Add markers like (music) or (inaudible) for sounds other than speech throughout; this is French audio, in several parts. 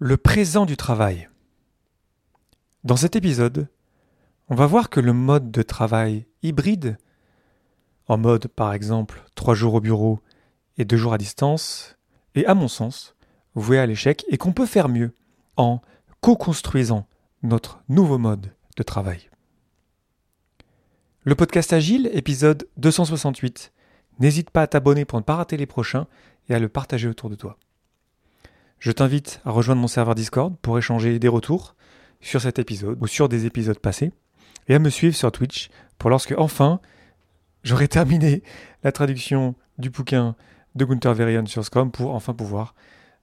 Le présent du travail. Dans cet épisode, on va voir que le mode de travail hybride, en mode par exemple 3 jours au bureau et 2 jours à distance, est à mon sens voué à l'échec et qu'on peut faire mieux en co-construisant notre nouveau mode de travail. Le podcast Agile, épisode 268. N'hésite pas à t'abonner pour ne pas rater les prochains et à le partager autour de toi. Je t'invite à rejoindre mon serveur Discord pour échanger des retours sur cet épisode ou sur des épisodes passés et à me suivre sur Twitch pour lorsque enfin j'aurai (laughs) terminé la traduction du bouquin de Gunther Verion sur Scrum pour enfin pouvoir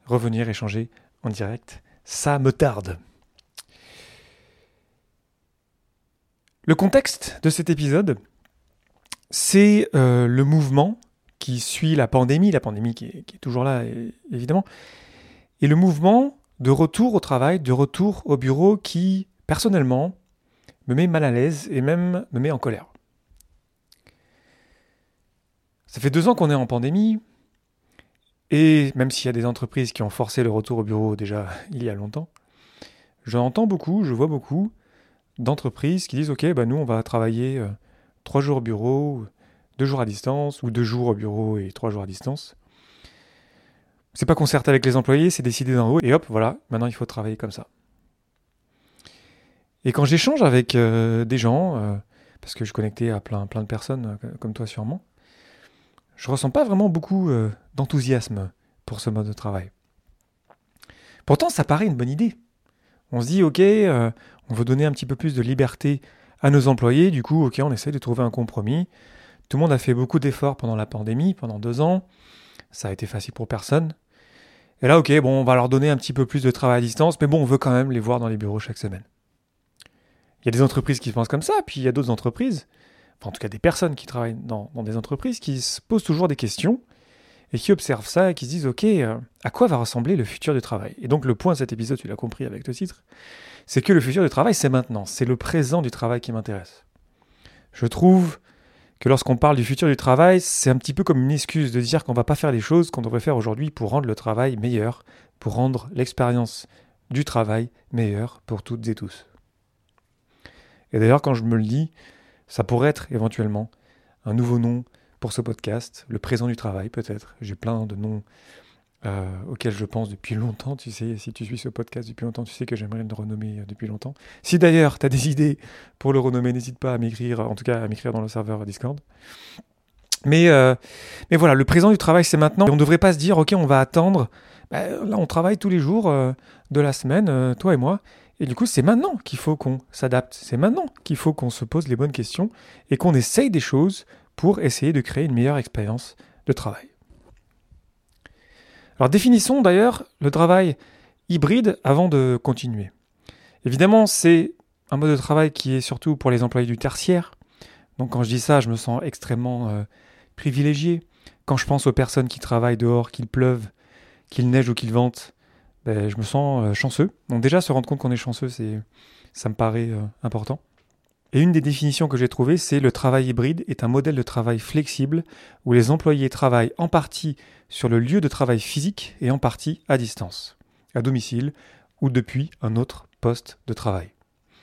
revenir échanger en direct. Ça me tarde. Le contexte de cet épisode, c'est euh, le mouvement qui suit la pandémie, la pandémie qui est toujours là évidemment, et le mouvement de retour au travail, de retour au bureau qui, personnellement, me met mal à l'aise et même me met en colère. Ça fait deux ans qu'on est en pandémie, et même s'il y a des entreprises qui ont forcé le retour au bureau déjà (laughs) il y a longtemps, j'entends beaucoup, je vois beaucoup d'entreprises qui disent Ok, bah nous on va travailler euh, trois jours au bureau, deux jours à distance, ou deux jours au bureau et trois jours à distance. C'est pas concerté avec les employés, c'est décidé d'en haut, et hop, voilà, maintenant il faut travailler comme ça. Et quand j'échange avec euh, des gens, euh, parce que je suis connecté à plein, plein de personnes, euh, comme toi sûrement, je ressens pas vraiment beaucoup d'enthousiasme pour ce mode de travail. Pourtant, ça paraît une bonne idée. On se dit, ok, on veut donner un petit peu plus de liberté à nos employés, du coup, ok, on essaie de trouver un compromis. Tout le monde a fait beaucoup d'efforts pendant la pandémie, pendant deux ans. Ça a été facile pour personne. Et là, ok, bon, on va leur donner un petit peu plus de travail à distance, mais bon, on veut quand même les voir dans les bureaux chaque semaine. Il y a des entreprises qui pensent comme ça, puis il y a d'autres entreprises, enfin en tout cas des personnes qui travaillent dans, des entreprises, qui se posent toujours des questions et qui observent ça et qui se disent, ok, euh, à quoi va ressembler le futur du travail? Et donc le point de cet épisode, tu l'as compris avec le titre, c'est que le futur du travail, c'est maintenant, c'est le présent du travail qui m'intéresse. Je trouve que lorsqu'on parle du futur du travail, c'est un petit peu comme une excuse de dire qu'on va pas faire les choses qu'on devrait faire aujourd'hui pour rendre le travail meilleur, pour rendre l'expérience du travail meilleure pour toutes et tous. Et d'ailleurs, quand je me le dis, ça pourrait être éventuellement un nouveau nom pour ce podcast, le présent du travail peut-être. J'ai plein de noms euh, auquel je pense depuis longtemps. Tu sais, si tu suis ce podcast depuis longtemps, tu sais que j'aimerais le renommer euh, depuis longtemps. Si d'ailleurs tu as des idées pour le renommer, n'hésite pas à m'écrire, en tout cas à m'écrire dans le serveur Discord. Mais, euh, mais voilà, le présent du travail, c'est maintenant. on ne devrait pas se dire, ok, on va attendre. Bah, là, on travaille tous les jours de la semaine, toi et moi. Et du coup, c'est maintenant qu'il faut qu'on s'adapte. C'est maintenant qu'il faut qu'on se pose les bonnes questions et qu'on essaye des choses pour essayer de créer une meilleure expérience de travail. Alors définissons d'ailleurs le travail hybride avant de continuer. Évidemment, c'est un mode de travail qui est surtout pour les employés du tertiaire. Donc quand je dis ça, je me sens extrêmement euh, privilégié. Quand je pense aux personnes qui travaillent dehors, qu'il pleuve, qu'il neige ou qu'il vente, ben, je me sens euh, chanceux. Donc déjà, se rendre compte qu'on est chanceux, c'est, ça me paraît euh, important. Et une des définitions que j'ai trouvées, c'est le travail hybride est un modèle de travail flexible où les employés travaillent en partie sur le lieu de travail physique et en partie à distance, à domicile ou depuis un autre poste de travail.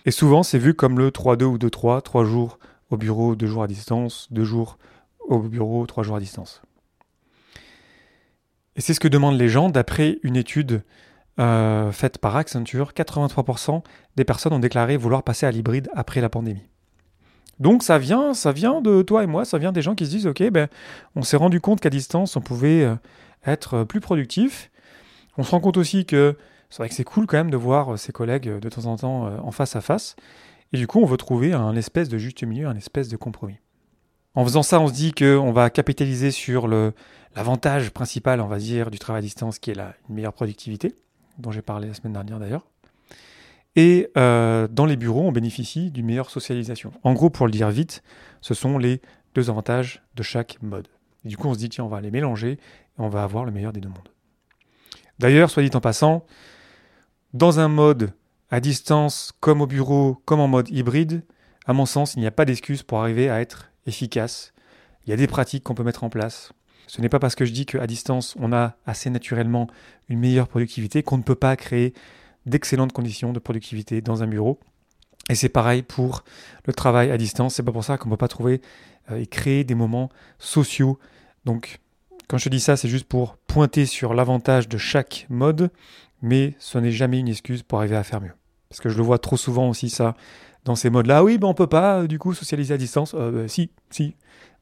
Et souvent, c'est vu comme le 3-2 ou 2-3, 3 jours au bureau, 2 jours à distance, 2 jours au bureau, 3 jours à distance. Et c'est ce que demandent les gens d'après une étude euh, faite par Accenture, 83% des personnes ont déclaré vouloir passer à l'hybride après la pandémie. Donc ça vient, ça vient de toi et moi, ça vient des gens qui se disent ok, ben, on s'est rendu compte qu'à distance on pouvait euh, être plus productif. On se rend compte aussi que c'est vrai que c'est cool quand même de voir ses collègues de temps en temps euh, en face à face. Et du coup, on veut trouver un espèce de juste milieu, un espèce de compromis. En faisant ça, on se dit qu'on va capitaliser sur l'avantage principal, on va dire, du travail à distance, qui est la, meilleure productivité dont j'ai parlé la semaine dernière d'ailleurs. Et euh, dans les bureaux, on bénéficie d'une meilleure socialisation. En gros, pour le dire vite, ce sont les deux avantages de chaque mode. Et du coup, on se dit, tiens, on va les mélanger et on va avoir le meilleur des deux mondes. D'ailleurs, soit dit en passant, dans un mode à distance, comme au bureau, comme en mode hybride, à mon sens, il n'y a pas d'excuse pour arriver à être efficace. Il y a des pratiques qu'on peut mettre en place. Ce n'est pas parce que je dis qu'à distance, on a assez naturellement une meilleure productivité qu'on ne peut pas créer d'excellentes conditions de productivité dans un bureau. Et c'est pareil pour le travail à distance. C'est pas pour ça qu'on ne peut pas trouver euh, et créer des moments sociaux. Donc, quand je dis ça, c'est juste pour pointer sur l'avantage de chaque mode, mais ce n'est jamais une excuse pour arriver à faire mieux. Parce que je le vois trop souvent aussi ça dans ces modes-là. Ah oui, ben on peut pas euh, du coup socialiser à distance. Euh, si, si.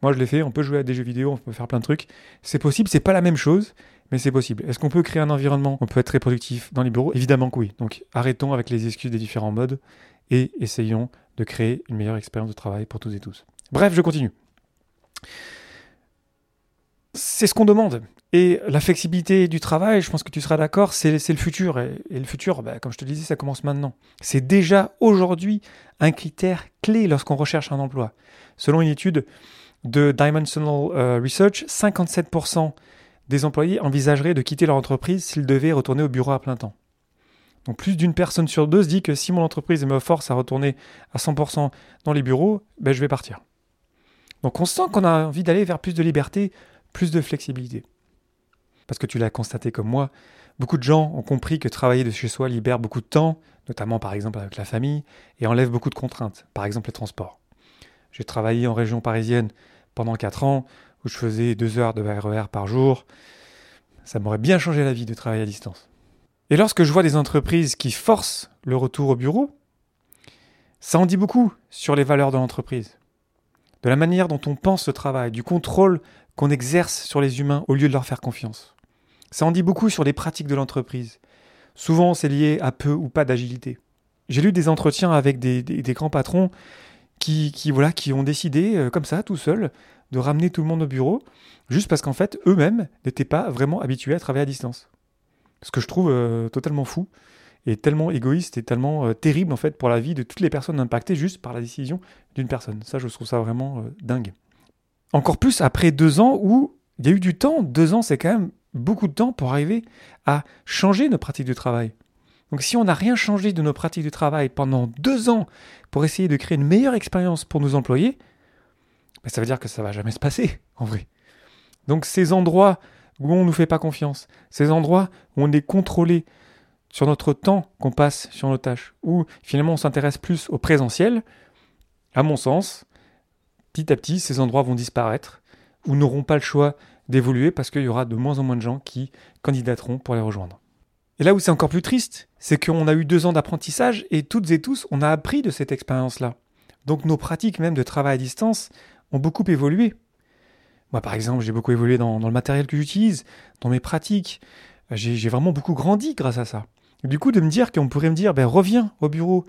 Moi je l'ai fait. On peut jouer à des jeux vidéo, on peut faire plein de trucs. C'est possible. C'est pas la même chose, mais c'est possible. Est-ce qu'on peut créer un environnement On peut être très productif dans les bureaux? Évidemment que oui. Donc arrêtons avec les excuses des différents modes et essayons de créer une meilleure expérience de travail pour tous et tous. Bref, je continue. C'est ce qu'on demande. Et la flexibilité du travail, je pense que tu seras d'accord, c'est le futur. Et, le futur, bah, comme je te disais, ça commence maintenant. C'est déjà aujourd'hui un critère clé lorsqu'on recherche un emploi. Selon une étude de Dimensional euh, Research, 57% des employés envisageraient de quitter leur entreprise s'ils devaient retourner au bureau à plein temps. Donc plus d'une personne sur deux se dit que si mon entreprise me force à retourner à 100% dans les bureaux, ben je vais partir. Donc on sent qu'on a envie d'aller vers plus de liberté, plus de flexibilité. Parce que tu l'as constaté comme moi, beaucoup de gens ont compris que travailler de chez soi libère beaucoup de temps, notamment par exemple avec la famille, et enlève beaucoup de contraintes, par exemple les transports. J'ai travaillé en région parisienne pendant 4 ans, où je faisais 2 heures de RER e par jour. Ça m'aurait bien changé la vie de travailler à distance. Et lorsque je vois des entreprises qui forcent le retour au bureau, ça en dit beaucoup sur les valeurs de l'entreprise, de la manière dont on pense le travail, du contrôle qu'on exerce sur les humains au lieu de leur faire confiance. Ça en dit beaucoup sur les pratiques de l'entreprise. Souvent, c'est lié à peu ou pas d'agilité. J'ai lu des entretiens avec des, grands patrons qui, voilà, qui ont décidé, euh, comme ça, tout seuls, de ramener tout le monde au bureau, juste parce qu'en fait, eux-mêmes n'étaient pas vraiment habitués à travailler à distance. Ce que je trouve euh, totalement fou et tellement égoïste et tellement euh, terrible en fait pour la vie de toutes les personnes impactées juste par la décision d'une personne. Ça, je trouve ça vraiment dingue. Encore plus après deux ans où il y a eu du temps. Deux ans, c'est quand même beaucoup de temps pour arriver à changer nos pratiques de travail. Donc si on n'a rien changé de nos pratiques de travail pendant deux ans pour essayer de créer une meilleure expérience pour nos employés, ben, ça veut dire que ça va jamais se passer, en vrai. Donc ces endroits où on ne nous fait pas confiance, ces endroits où on est contrôlé sur notre temps qu'on passe sur nos tâches, où finalement on s'intéresse plus au présentiel, à mon sens, petit à petit, ces endroits vont disparaître, ou n'auront pas le choix d'évoluer parce qu'il y aura de moins en moins de gens qui candidateront pour les rejoindre. Et là où c'est encore plus triste, c'est qu'on a eu deux ans d'apprentissage et toutes et tous, on a appris de cette expérience-là. Donc nos pratiques même de travail à distance ont beaucoup évolué. Moi, par exemple, j'ai beaucoup évolué dans, le matériel que j'utilise, dans mes pratiques. J'ai vraiment beaucoup grandi grâce à ça. du coup, de me dire qu'on pourrait me dire, ben, reviens au bureau,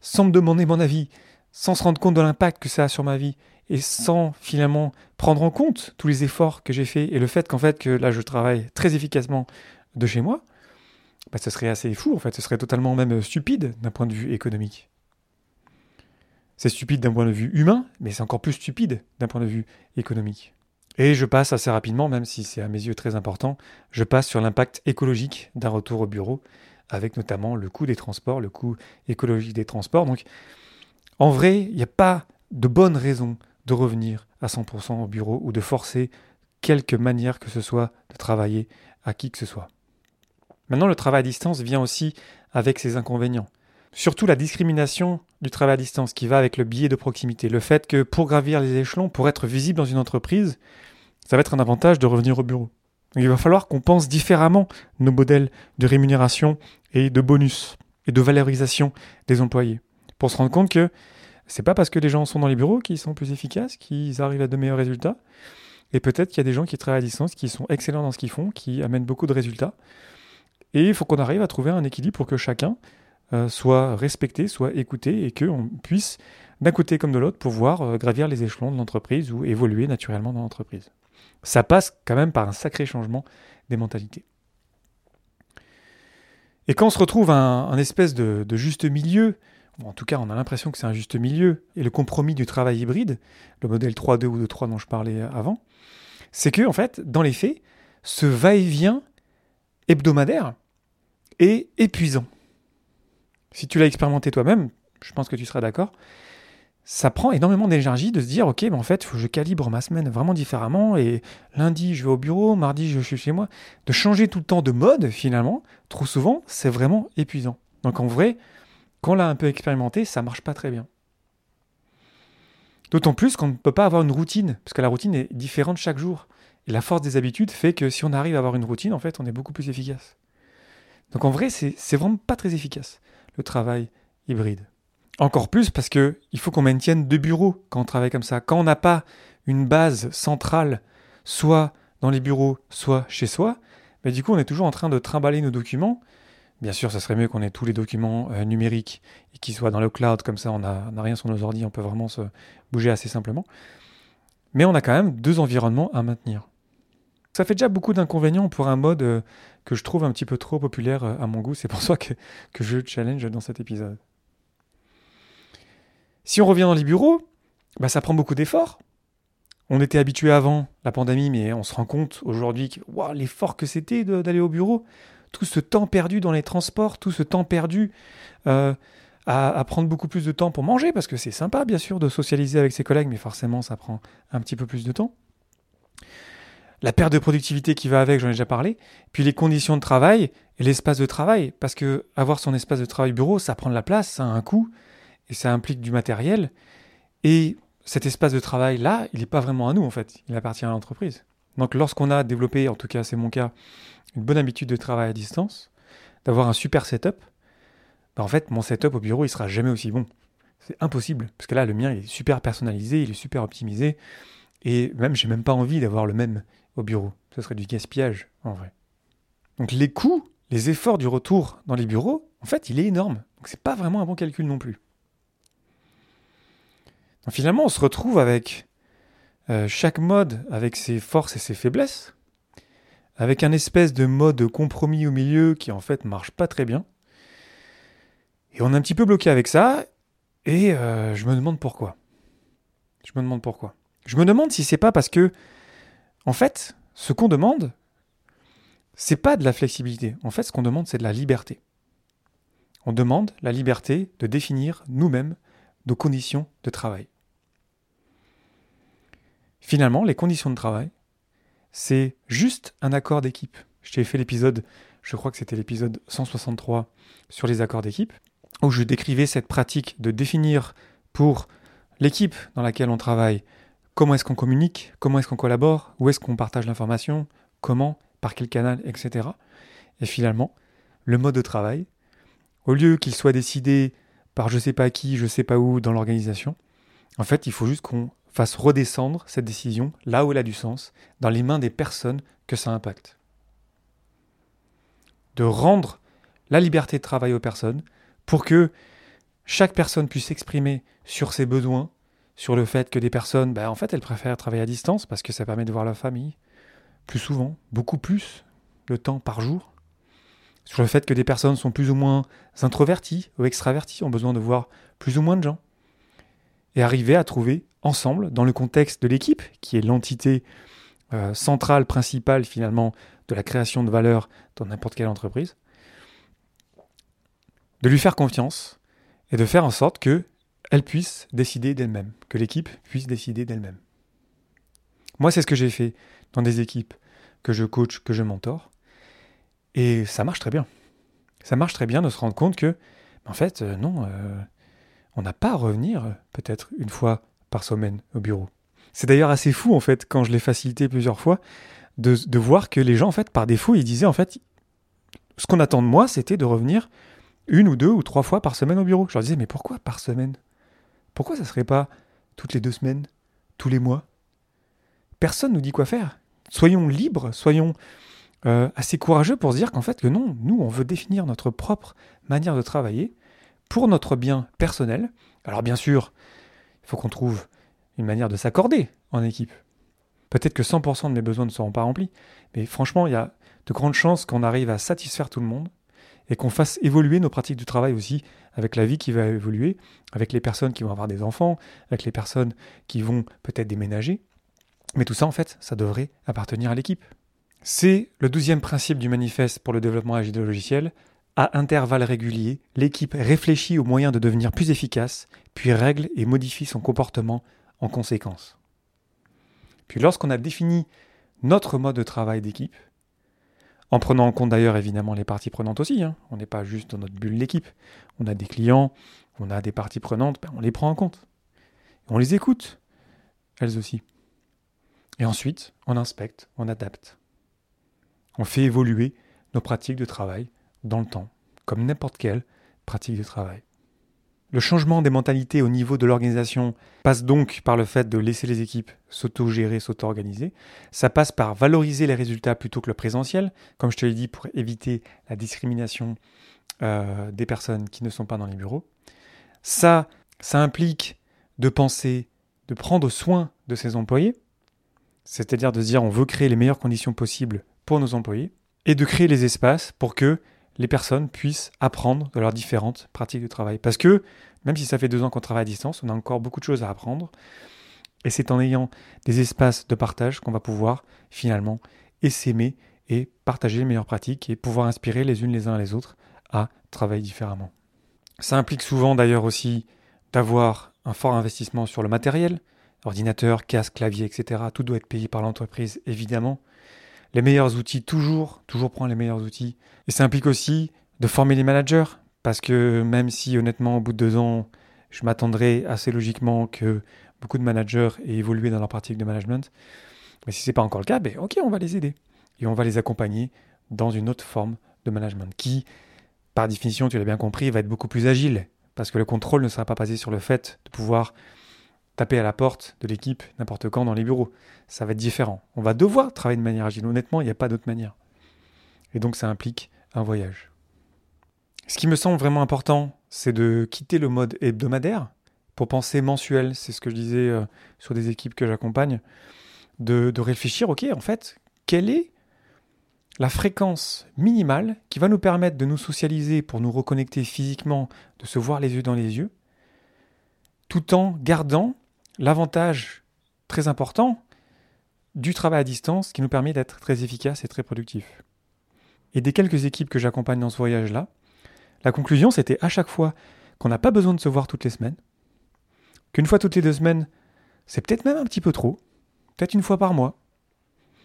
sans me demander mon avis, sans se rendre compte de l'impact que ça a sur ma vie, et sans finalement prendre en compte tous les efforts que j'ai faits et le fait qu'en fait que là je travaille très efficacement de chez moi, ben, ce serait assez fou en fait, ce serait totalement même stupide d'un point de vue économique. C'est stupide d'un point de vue humain, mais c'est encore plus stupide d'un point de vue économique. Et je passe assez rapidement, même si c'est à mes yeux très important, je passe sur l'impact écologique d'un retour au bureau, avec notamment le coût des transports, le coût écologique des transports. Donc, en vrai, il n'y a pas de bonne raison de revenir à 100% au bureau ou de forcer quelque manière que ce soit de travailler à qui que ce soit. Maintenant, le travail à distance vient aussi avec ses inconvénients. Surtout la discrimination du travail à distance qui va avec le biais de proximité. Le fait que pour gravir les échelons, pour être visible dans une entreprise, ça va être un avantage de revenir au bureau. Donc il va falloir qu'on pense différemment nos modèles de rémunération et de bonus et de valorisation des employés pour se rendre compte que c'est pas parce que les gens sont dans les bureaux qu'ils sont plus efficaces, qu'ils arrivent à de meilleurs résultats. Et peut-être qu'il y a des gens qui travaillent à distance, qui sont excellents dans ce qu'ils font, qui amènent beaucoup de résultats. Et il faut qu'on arrive à trouver un équilibre pour que chacun euh, soit respecté, soit écouté et qu'on puisse, d'un côté comme de l'autre, pouvoir euh, gravir les échelons de l'entreprise ou évoluer naturellement dans l'entreprise. Ça passe quand même par un sacré changement des mentalités. Et quand on se retrouve un, un espèce de, juste milieu, en tout cas on a l'impression que c'est un juste milieu, et le compromis du travail hybride, le modèle 3.2 ou 2.3 dont je parlais avant, c'est que en fait, dans les faits, ce va-et-vient hebdomadaire est épuisant si tu l'as expérimenté toi-même, je pense que tu seras d'accord, ça prend énormément d'énergie de se dire, ok, ben en fait, faut que je calibre ma semaine vraiment différemment, et lundi, je vais au bureau, mardi, je suis chez moi. De changer tout le temps de mode, finalement, trop souvent, c'est vraiment épuisant. Donc en vrai, quand on l'a un peu expérimenté, ça marche pas très bien. D'autant plus qu'on ne peut pas avoir une routine, parce que la routine est différente chaque jour. Et la force des habitudes fait que si on arrive à avoir une routine, en fait, on est beaucoup plus efficace. Donc en vrai, c'est vraiment pas très efficace, le travail hybride. Encore plus parce que il faut qu'on maintienne deux bureaux quand on travaille comme ça. Quand on n'a pas une base centrale, soit dans les bureaux, soit chez soi, mais du coup on est toujours en train de trimballer nos documents. Bien sûr, ça serait mieux qu'on ait tous les documents euh, numériques et qu'ils soient dans le cloud, comme ça on n'a rien sur nos ordi, on peut vraiment se bouger assez simplement. Mais on a quand même deux environnements à maintenir. Ça fait déjà beaucoup d'inconvénients pour un mode euh, que je trouve un petit peu trop populaire euh, à mon goût. C'est pour ça que, que je challenge dans cet épisode. Si on revient dans les bureaux, bah ça prend beaucoup d'efforts. On était habitué avant la pandémie, mais on se rend compte aujourd'hui que l'effort que c'était d'aller au bureau, tout ce temps perdu dans les transports, tout ce temps perdu euh, à, prendre beaucoup plus de temps pour manger, parce que c'est sympa bien sûr de socialiser avec ses collègues, mais forcément ça prend un petit peu plus de temps. La perte de productivité qui va avec, j'en ai déjà parlé, puis les conditions de travail et l'espace de travail, parce que avoir son espace de travail bureau, ça prend de la place, ça a un coût, et ça implique du matériel. Et cet espace de travail-là, il n'est pas vraiment à nous en fait, il appartient à l'entreprise. Donc lorsqu'on a développé, en tout cas c'est mon cas, une bonne habitude de travail à distance, d'avoir un super setup, bah en fait mon setup au bureau il sera jamais aussi bon. C'est impossible, parce que là le mien il est super personnalisé, il est super optimisé, et même j'ai même pas envie d'avoir le même au bureau. Ce serait du gaspillage en vrai. Donc les coûts, les efforts du retour dans les bureaux, en fait il est énorme. Donc c'est pas vraiment un bon calcul non plus finalement, on se retrouve avec euh, chaque mode avec ses forces et ses faiblesses, avec un espèce de mode compromis au milieu qui en fait marche pas très bien. Et on est un petit peu bloqué avec ça, et euh, je me demande pourquoi. Je me demande pourquoi. Je me demande si c'est pas parce que, en fait, ce qu'on demande, c'est pas de la flexibilité. En fait, ce qu'on demande, c'est de la liberté. On demande la liberté de définir nous-mêmes nos conditions de travail. Finalement, les conditions de travail, c'est juste un accord d'équipe. Je t'ai fait l'épisode, je crois que c'était l'épisode 163 sur les accords d'équipe, où je décrivais cette pratique de définir pour l'équipe dans laquelle on travaille comment est-ce qu'on communique, comment est-ce qu'on collabore, où est-ce qu'on partage l'information, comment, par quel canal, etc. Et finalement, le mode de travail, au lieu qu'il soit décidé par je sais pas qui, je sais pas où dans l'organisation, en fait, il faut juste qu'on fasse redescendre cette décision là où elle a du sens, dans les mains des personnes que ça impacte. De rendre la liberté de travail aux personnes pour que chaque personne puisse s'exprimer sur ses besoins, sur le fait que des personnes, ben, en fait, elles préfèrent travailler à distance parce que ça permet de voir leur famille plus souvent, beaucoup plus de temps par jour. Sur le fait que des personnes sont plus ou moins introverties ou extraverties, ont besoin de voir plus ou moins de gens. Et arriver à trouver ensemble, dans le contexte de l'équipe, qui est l'entité euh, centrale, principale finalement de la création de valeur dans n'importe quelle entreprise, de lui faire confiance et de faire en sorte que elle puisse décider d'elle-même, que l'équipe puisse décider d'elle-même. Moi, c'est ce que j'ai fait dans des équipes que je coach, que je mentor, et ça marche très bien. Ça marche très bien de se rendre compte que, en fait, euh, non, euh, on n'a pas à revenir peut-être une fois par semaine au bureau. C'est d'ailleurs assez fou, en fait, quand je l'ai facilité plusieurs fois, de, voir que les gens, en fait, par défaut, ils disaient, en fait, ce qu'on attend de moi, c'était de revenir une ou deux ou trois fois par semaine au bureau. Je leur disais, mais pourquoi par semaine? Pourquoi ça serait pas toutes les deux semaines, tous les mois? Personne nous dit quoi faire. Soyons libres, soyons euh, assez courageux pour se dire qu'en fait, que non, nous, on veut définir notre propre manière de travailler pour notre bien personnel. Alors bien sûr, il faut qu'on trouve une manière de s'accorder en équipe. Peut-être que 100% de mes besoins ne seront pas remplis, mais franchement, il y a de grandes chances qu'on arrive à satisfaire tout le monde et qu'on fasse évoluer nos pratiques du travail aussi avec la vie qui va évoluer, avec les personnes qui vont avoir des enfants, avec les personnes qui vont peut-être déménager. Mais tout ça, en fait, ça devrait appartenir à l'équipe. C'est le douzième principe du manifeste pour le développement agile de logiciel, À intervalles réguliers, l'équipe réfléchit aux moyens de devenir plus efficace, puis règle et modifie son comportement en conséquence. Puis lorsqu'on a défini notre mode de travail d'équipe, en prenant en compte d'ailleurs évidemment les parties prenantes aussi, hein, on n'est pas juste dans notre bulle d'équipe, on a des clients, on a des parties prenantes, ben, on les prend en compte. On les écoute, elles aussi. Et ensuite, on inspecte, on adapte. On fait évoluer nos pratiques de travail dans le temps, comme n'importe quelle pratique de travail. Le changement des mentalités au niveau de l'organisation passe donc par le fait de laisser les équipes s'auto-gérer, s'auto-organiser. Ça passe par valoriser les résultats plutôt que le présentiel, comme je te l'ai dit, pour éviter la discrimination euh, des personnes qui ne sont pas dans les bureaux. Ça, ça implique de penser, de prendre soin de ses employés, c'est-à-dire de se dire on veut créer les meilleures conditions possibles pour nos employés, et de créer les espaces pour que les personnes puissent apprendre de leurs différentes pratiques de travail. Parce que, même si ça fait deux ans qu'on travaille à distance, on a encore beaucoup de choses à apprendre. Et c'est en ayant des espaces de partage qu'on va pouvoir finalement essaimer et partager les meilleures pratiques et pouvoir inspirer les unes les uns les autres à travailler différemment. Ça implique souvent d'ailleurs aussi d'avoir un fort investissement sur le matériel, ordinateur, casque, clavier, etc. Tout doit être payé par l'entreprise, évidemment les meilleurs outils, toujours, toujours prendre les meilleurs outils. Et ça implique aussi de former les managers, parce que même si honnêtement, au bout de deux ans, je m'attendrais assez logiquement que beaucoup de managers aient évolué dans leur pratique de management, mais si ce n'est pas encore le cas, ben ok, on va les aider. Et on va les accompagner dans une autre forme de management qui, par définition, tu l'as bien compris, va être beaucoup plus agile, parce que le contrôle ne sera pas basé sur le fait de pouvoir taper à la porte de l'équipe n'importe quand dans les bureaux. Ça va être différent. On va devoir travailler de manière agile. Honnêtement, il n'y a pas d'autre manière. Et donc ça implique un voyage. Ce qui me semble vraiment important, c'est de quitter le mode hebdomadaire pour penser mensuel. C'est ce que je disais euh, sur des équipes que j'accompagne. De, de réfléchir, ok, en fait, quelle est la fréquence minimale qui va nous permettre de nous socialiser pour nous reconnecter physiquement, de se voir les yeux dans les yeux, tout en gardant l'avantage très important du travail à distance qui nous permet d'être très efficace et très productif. Et des quelques équipes que j'accompagne dans ce voyage-là, la conclusion c'était à chaque fois qu'on n'a pas besoin de se voir toutes les semaines, qu'une fois toutes les deux semaines, c'est peut-être même un petit peu trop, peut-être une fois par mois.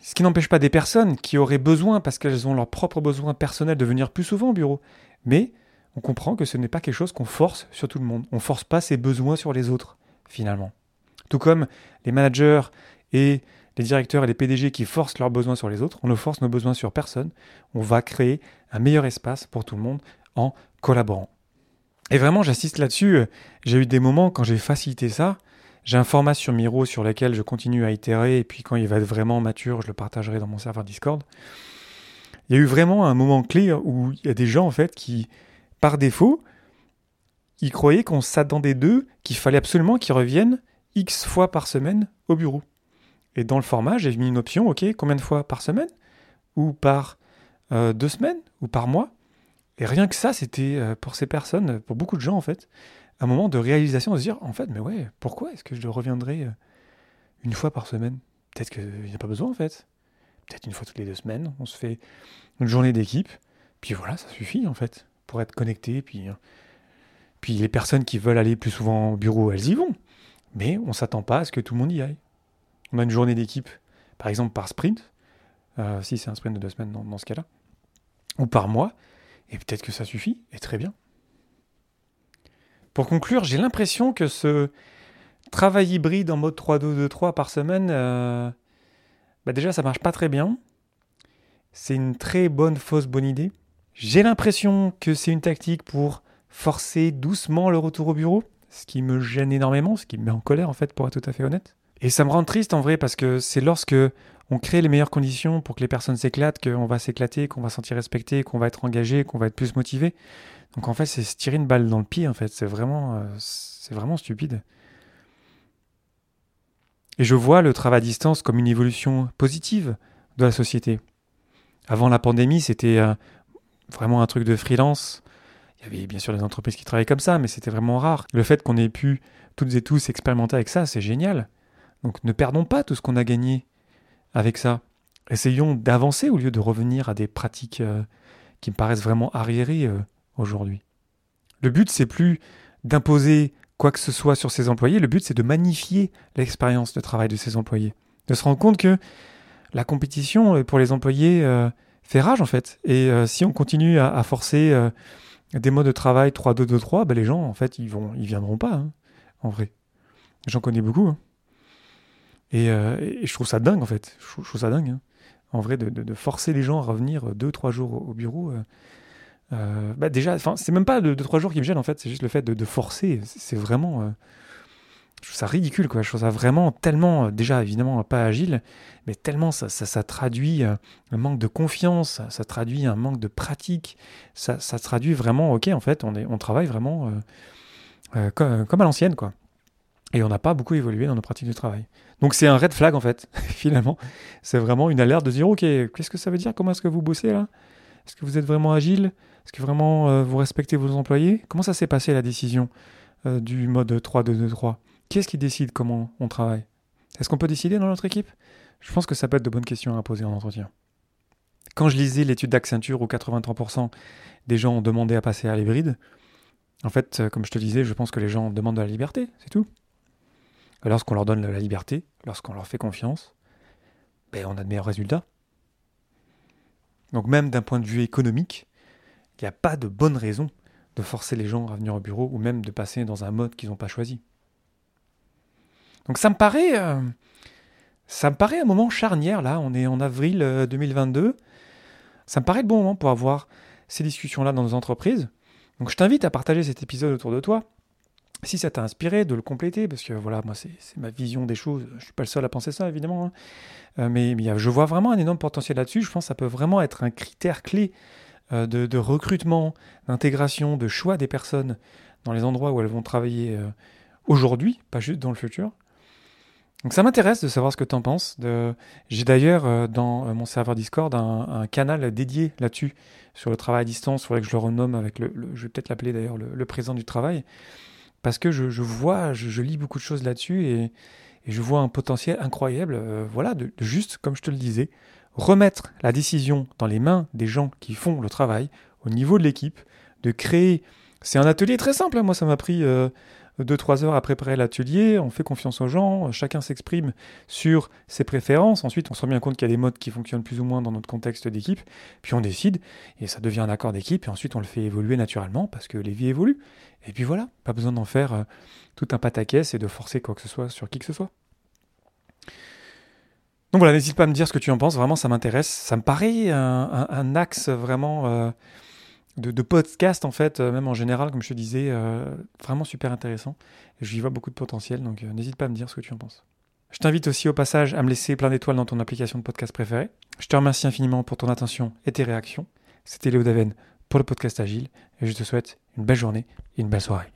Ce qui n'empêche pas des personnes qui auraient besoin, parce qu'elles ont leurs propres besoins personnels, de venir plus souvent au bureau. Mais on comprend que ce n'est pas quelque chose qu'on force sur tout le monde. On ne force pas ses besoins sur les autres, finalement. Tout comme les managers et les directeurs et les PDG qui forcent leurs besoins sur les autres, on ne force nos besoins sur personne. On va créer un meilleur espace pour tout le monde en collaborant. Et vraiment, j'assiste là-dessus. J'ai eu des moments quand j'ai facilité ça. J'ai un format sur Miro sur lequel je continue à itérer, et puis quand il va être vraiment mature, je le partagerai dans mon serveur Discord. Il y a eu vraiment un moment clé où il y a des gens en fait qui, par défaut, ils croyaient qu'on s'attendait d'eux, qu'il fallait absolument qu'ils reviennent X fois par semaine au bureau. Et dans le format, j'ai mis une option, ok, combien de fois par semaine Ou par euh, deux semaines Ou par mois Et rien que ça, c'était euh, pour ces personnes, pour beaucoup de gens en fait, un moment de réalisation, de se dire, en fait, mais ouais, pourquoi est-ce que je reviendrai euh, une fois par semaine? Peut-être qu'il n'y a pas besoin en fait. Peut-être une fois toutes les deux semaines, on se fait une journée d'équipe, puis voilà, ça suffit en fait, pour être connecté, puis, puis les personnes qui veulent aller plus souvent au bureau, elles y vont. Mais on ne s'attend pas à ce que tout le monde y aille. On a une journée d'équipe, par exemple par sprint, euh, si c'est un sprint de deux semaines dans, ce cas-là, ou par mois, et peut-être que ça suffit, et très bien. Pour conclure, j'ai l'impression que ce travail hybride en mode 3-2-2-3 par semaine, euh, bah déjà ça marche pas très bien. C'est une très bonne fausse bonne idée. J'ai l'impression que c'est une tactique pour forcer doucement le retour au bureau ce qui me gêne énormément, ce qui me met en colère en fait, pour être tout à fait honnête. Et ça me rend triste en vrai parce que c'est lorsque on crée les meilleures conditions pour que les personnes s'éclatent, qu'on va s'éclater, qu'on va se sentir respecté, qu'on va être engagé, qu'on va être plus motivé. Donc en fait, c'est se tirer une balle dans le pied en fait, c'est vraiment, euh, c'est vraiment stupide. Et je vois le travail à distance comme une évolution positive de la société. Avant la pandémie, c'était euh, vraiment un truc de freelance. Il y avait bien sûr des entreprises qui travaillaient comme ça, mais c'était vraiment rare. Le fait qu'on ait pu toutes et tous expérimenter avec ça, c'est génial. Donc ne perdons pas tout ce qu'on a gagné avec ça. Essayons d'avancer au lieu de revenir à des pratiques euh, qui me paraissent vraiment arriérés aujourd'hui. Le but, c'est plus d'imposer quoi que ce soit sur ses employés, le but, c'est de magnifier l'expérience de travail de ses employés. De se rendre compte que la compétition pour les employés fait rage, en fait. Et si on continue à, forcer des modes de travail 3-2-2-3, ben les gens, en fait, ils vont, ils viendront pas, hein, en vrai. J'en connais beaucoup. Hein. Euh, et, je trouve ça dingue, en fait. Je, trouve ça dingue, hein. en vrai, de, forcer les gens à revenir 2-3 jours au, bureau. Euh, euh, bah c'est même pas 2-3 jours qui me gênent, en fait. C'est juste le fait de, forcer. C'est vraiment. Je trouve ça ridicule, quoi. Je trouve ça vraiment tellement, déjà, évidemment, pas agile, mais tellement ça, ça, traduit un manque de confiance, ça, traduit un manque de pratique, ça, ça, traduit vraiment, ok, en fait, on, est, on travaille vraiment comme, comme à l'ancienne, quoi. Et on n'a pas beaucoup évolué dans nos pratiques de travail. Donc c'est un red flag en fait, (laughs) finalement. C'est vraiment une alerte de dire ok, qu'est-ce que ça veut dire? Comment est-ce que vous bossez là? Est-ce que vous êtes vraiment agile? Est-ce que vraiment euh, vous respectez vos employés? Comment ça s'est passé la décision euh, du mode 3-2-2-3 Qui est-ce qui décide comment on travaille? Est-ce qu'on peut décider dans notre équipe? Je pense que ça peut être de bonnes questions à poser en entretien. Quand je lisais l'étude d'Accenture où 83% des gens ont demandé à passer à l'hybride, en fait, euh, comme je te disais, je pense que les gens demandent de la liberté, c'est tout. Lorsqu'on leur donne la liberté, lorsqu'on leur fait confiance, ben, on a de meilleurs résultats. Donc même d'un point de vue économique, il n'y a pas de bonne raison de forcer les gens à venir au bureau ou même de passer dans un mode qu'ils n'ont pas choisi. Donc ça me paraît, euh, ça me un moment charnière là. On est en avril 2022. Euh, ça me paraît le bon moment pour avoir ces discussions là dans nos entreprises. Donc je t'invite à partager cet épisode autour de toi si ça t'a inspiré, de le compléter, parce que voilà, moi, c'est ma vision des choses. Je ne suis pas le seul à penser ça, évidemment. Hein. Euh, mais, je vois vraiment un énorme potentiel là-dessus. Je pense que ça peut vraiment être un critère clé de, recrutement, d'intégration, de choix des personnes dans les endroits où elles vont travailler aujourd'hui, pas juste dans le futur. Donc ça m'intéresse de savoir ce que tu en penses. J'ai d'ailleurs dans mon serveur Discord un, canal dédié là-dessus, sur le travail à distance. Il faudrait que je le renomme avec le, je vais peut-être l'appeler d'ailleurs le, le présent du travail parce que je, vois, je, lis beaucoup de choses là-dessus et, je vois un potentiel incroyable, euh, voilà, de, juste, comme je te le disais, remettre la décision dans les mains des gens qui font le travail, au niveau de l'équipe, de créer. C'est un atelier très simple, hein. moi ça m'a pris euh, deux, trois heures à préparer l'atelier, on fait confiance aux gens, chacun s'exprime sur ses préférences, ensuite on se rend bien compte qu'il y a des modes qui fonctionnent plus ou moins dans notre contexte d'équipe, puis on décide, et ça devient un accord d'équipe, et ensuite on le fait évoluer naturellement, parce que les vies évoluent. Et puis voilà, pas besoin d'en faire euh, tout un pataquès et de forcer quoi que ce soit sur qui que ce soit. Donc voilà, n'hésite pas à me dire ce que tu en penses, vraiment ça m'intéresse, ça me paraît un, axe vraiment... Euh, de, podcast en fait, euh, même en général, comme je te disais, euh, vraiment super intéressant. J'y vois beaucoup de potentiel, donc euh, n'hésite pas à me dire ce que tu en penses. Je t'invite aussi au passage à me laisser plein d'étoiles dans ton application de podcast préférée. Je te remercie infiniment pour ton attention et tes réactions. C'était Léo Daven pour le podcast Agile et je te souhaite une belle journée et une belle soirée.